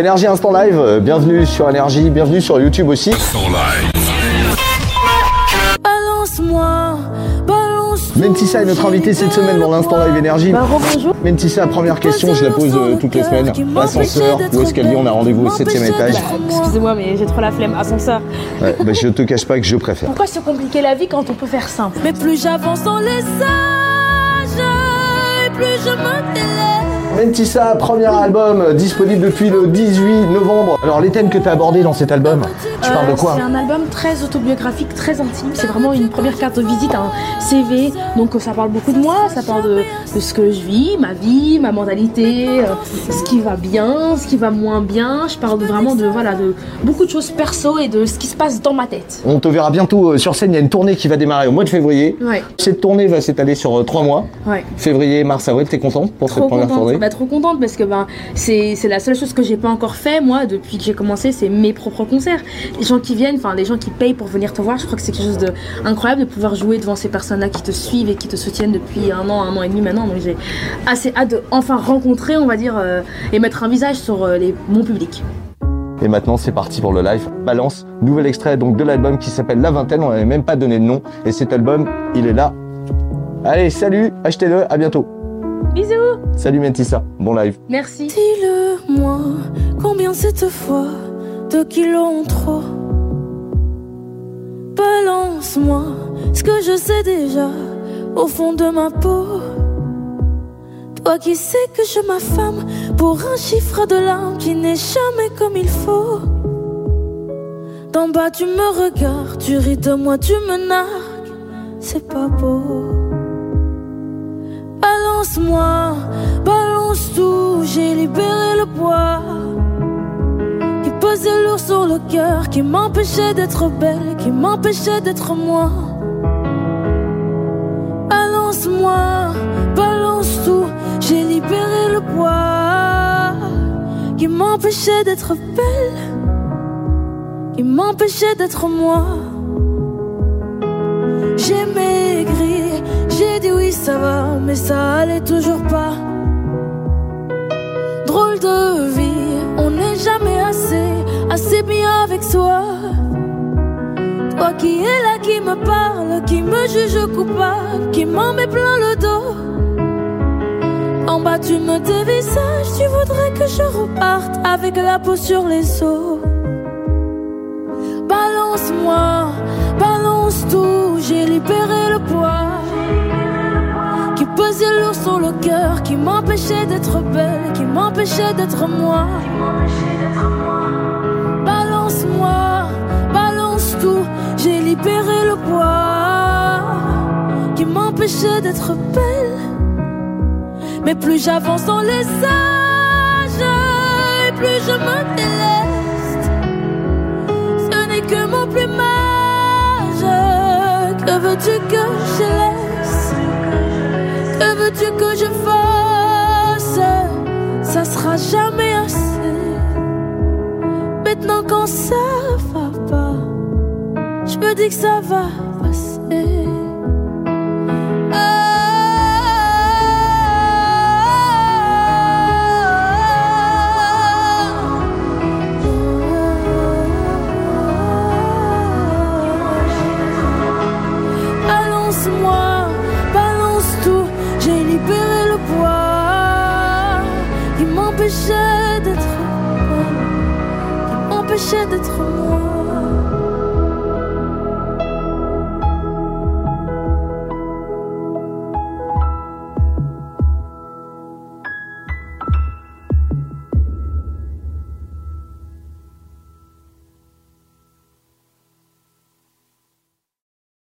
Énergie Instant Live, euh, bienvenue sur Énergie, bienvenue sur YouTube aussi. Balance-moi, balance Mentissa est notre invitée cette semaine dans l'Instant Live Énergie. Bah, rebonjour. Mentissa, première question, je la pose euh, toutes les semaines. Ascenseur ou escalier, on a rendez-vous au 7 étage. Excusez-moi, mais j'ai trop la flemme. Ascenseur. Ouais, bah, je te cache pas que je préfère. Pourquoi se compliquer la vie quand on peut faire simple? Mais plus j'avance dans les âges, et plus je me délaisse. Mentissa, premier album euh, disponible depuis le 18 novembre. Alors les thèmes que tu as abordés dans cet album, tu parles de Euh, quoi C'est un album très autobiographique, très intime. C'est vraiment une première carte de visite, un CV. Donc euh, ça parle beaucoup de moi, ça parle de, de ce que je vis, ma vie, ma mentalité, euh, ce qui va bien, ce qui va moins bien. Je parle vraiment de voilà de beaucoup de choses perso et de ce qui se passe dans ma tête. On te verra bientôt euh, sur scène, il y a une tournée qui va démarrer au mois de février. Ouais, Cette tournée va s'étaler sur euh, trois mois. ouais. Février, mars, avril, t'es contente pour cette première contente, tournée bah, trop contente parce que ben c'est c'est la seule chose que j'ai pas encore fait moi depuis que j'ai commencé, c'est mes propres concerts. Les gens qui viennent, enfin les gens qui payent pour venir te voir, je crois que c'est quelque chose de incroyable de pouvoir jouer devant ces personnes-là qui te suivent et qui te soutiennent depuis un an, un an et demi maintenant. Donc j'ai assez hâte de enfin rencontrer, on va dire, euh, et mettre un visage sur euh, les, mon public. Et maintenant, c'est parti pour le live. Balance, nouvel extrait donc de l'album qui s'appelle La Vingtaine. On n'avait même pas donné de nom. Et cet album, il est là. Allez, salut, achetez-le, à bientôt. Bisous, Salut Mentissa, bon live. merci. Dis-le-moi, combien cette fois de kilos en trop? Balance-moi ce que je sais déjà au fond de ma peau. Toi qui sais que je m'affame pour un chiffre de l'âme qui n'est jamais comme il faut. D'en bas tu me regardes, tu ris de moi, tu me nargues, c'est pas beau. Balance-moi, j'ai libéré le poids qui pesait lourd sur le cœur, qui m'empêchait d'être belle, qui m'empêchait d'être moi. Balance-moi, balance tout, j'ai libéré le poids qui m'empêchait d'être belle, qui m'empêchait d'être moi. J'ai maigri, j'ai dit oui ça va, mais ça allait toujours pas. Toi qui es là, qui me parle, qui me juge coupable, qui m'en met plein le dos. En bas tu me dévisages, tu voudrais que je reparte avec la peau sur les os. Balance-moi, balance tout, j'ai libéré le poids qui pesait lourd sur le cœur, qui m'empêchait d'être belle, qui m'empêchait d'être moi. D'être belle. Mais plus j'avance dans les âges, plus je me déleste. Ce n'est que mon plumage, que veux-tu que je laisse? Que veux-tu que je fasse? Ça sera jamais assez. Maintenant quand ça va pas, je me dis que ça va passer. M'empêchait d'être moi, d'être moi.